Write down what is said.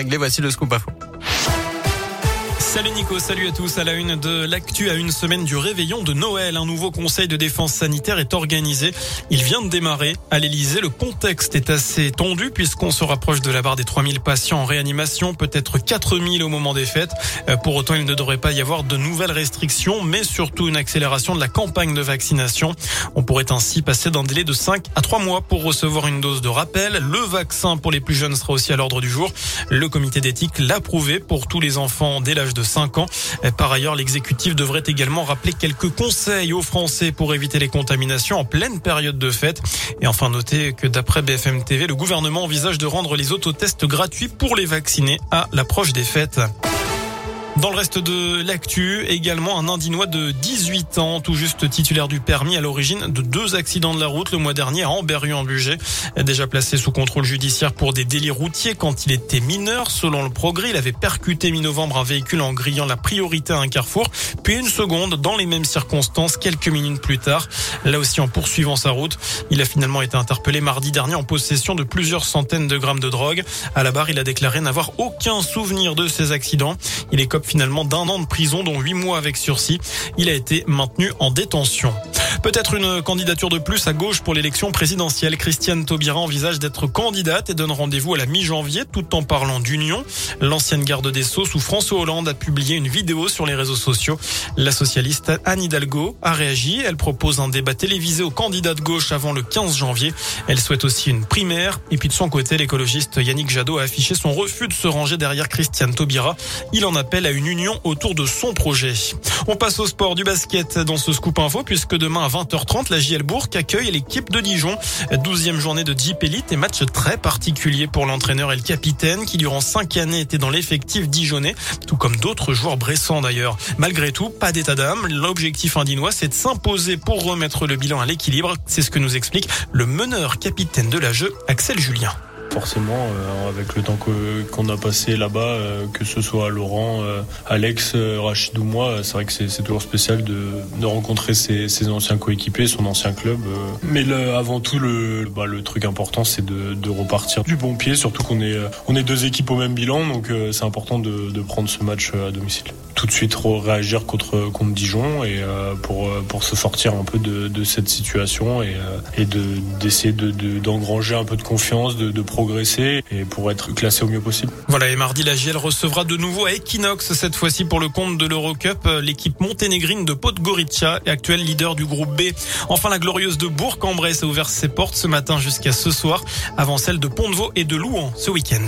Voici le scoop info. Salut Nico, salut à tous. À la une de l'actu, à une semaine du réveillon de Noël, un nouveau conseil de défense sanitaire est organisé. Il vient de démarrer à l'Elysée. Le contexte est assez tendu puisqu'on se rapproche de la barre des 3000 patients en réanimation, peut-être 4000 au moment des fêtes. Euh, pour autant, il ne devrait pas y avoir de nouvelles restrictions, mais surtout une accélération de la campagne de vaccination. On pourrait ainsi passer d'un délai de 5 à 3 mois pour recevoir une dose de rappel. Le vaccin pour les plus jeunes sera aussi à l'ordre du jour. Le comité d'éthique l'a prouvé pour tous les enfants dès l'âge de 5 ans. Par ailleurs, l'exécutif devrait également rappeler quelques conseils aux Français pour éviter les contaminations en pleine période de fête. Et enfin, noter que d'après BFM TV, le gouvernement envisage de rendre les autotests gratuits pour les vaccinés à l'approche des fêtes. Dans le reste de l'actu, également un Indinois de 18 ans, tout juste titulaire du permis à l'origine de deux accidents de la route le mois dernier à Amberieu-en-Bugey. Déjà placé sous contrôle judiciaire pour des délits routiers quand il était mineur. Selon le progrès, il avait percuté mi-novembre un véhicule en grillant la priorité à un carrefour, puis une seconde dans les mêmes circonstances quelques minutes plus tard. Là aussi en poursuivant sa route, il a finalement été interpellé mardi dernier en possession de plusieurs centaines de grammes de drogue. À la barre, il a déclaré n'avoir aucun souvenir de ces accidents. Il est finalement d'un an de prison, dont huit mois avec sursis. Il a été maintenu en détention. Peut-être une candidature de plus à gauche pour l'élection présidentielle. Christiane Taubira envisage d'être candidate et donne rendez-vous à la mi-janvier tout en parlant d'union. L'ancienne garde des Sceaux sous François Hollande a publié une vidéo sur les réseaux sociaux. La socialiste Anne Hidalgo a réagi. Elle propose un débat télévisé aux candidats de gauche avant le 15 janvier. Elle souhaite aussi une primaire. Et puis de son côté, l'écologiste Yannick Jadot a affiché son refus de se ranger derrière Christiane Taubira. Il en appelle à une union autour de son projet. On passe au sport du basket dans ce scoop info puisque demain à 20h30, la JL Bourg accueille l'équipe de Dijon. 12e journée de Jeep Elite et match très particulier pour l'entraîneur et le capitaine qui durant cinq années était dans l'effectif dijonnais, tout comme d'autres joueurs bressants d'ailleurs. Malgré tout, pas d'état d'âme. L'objectif indinois, c'est de s'imposer pour remettre le bilan à l'équilibre. C'est ce que nous explique le meneur capitaine de la jeu, Axel Julien forcément, euh, avec le temps qu'on a passé là-bas, euh, que ce soit Laurent, euh, Alex, Rachid ou moi, c'est vrai que c'est toujours spécial de, rencontrer ses, anciens coéquipiers, son ancien club. Mais avant tout, le, bah, le truc important, c'est de, repartir du bon pied, surtout qu'on est, deux équipes au même bilan, donc c'est important de, prendre ce match à domicile. Tout de suite réagir contre, contre Dijon et pour, pour se sortir un peu de, de cette situation et, et d'essayer de, d'engranger un peu de confiance, de, de progresser et pour être classé au mieux possible. Voilà, et mardi, la GL recevra de nouveau à Equinox, cette fois-ci pour le compte de l'Eurocup, l'équipe monténégrine de Podgorica, actuel leader du groupe B. Enfin, la glorieuse de Bourg-en-Bresse a ouvert ses portes ce matin jusqu'à ce soir, avant celle de Pont-de-Vaux et de Louan ce week-end.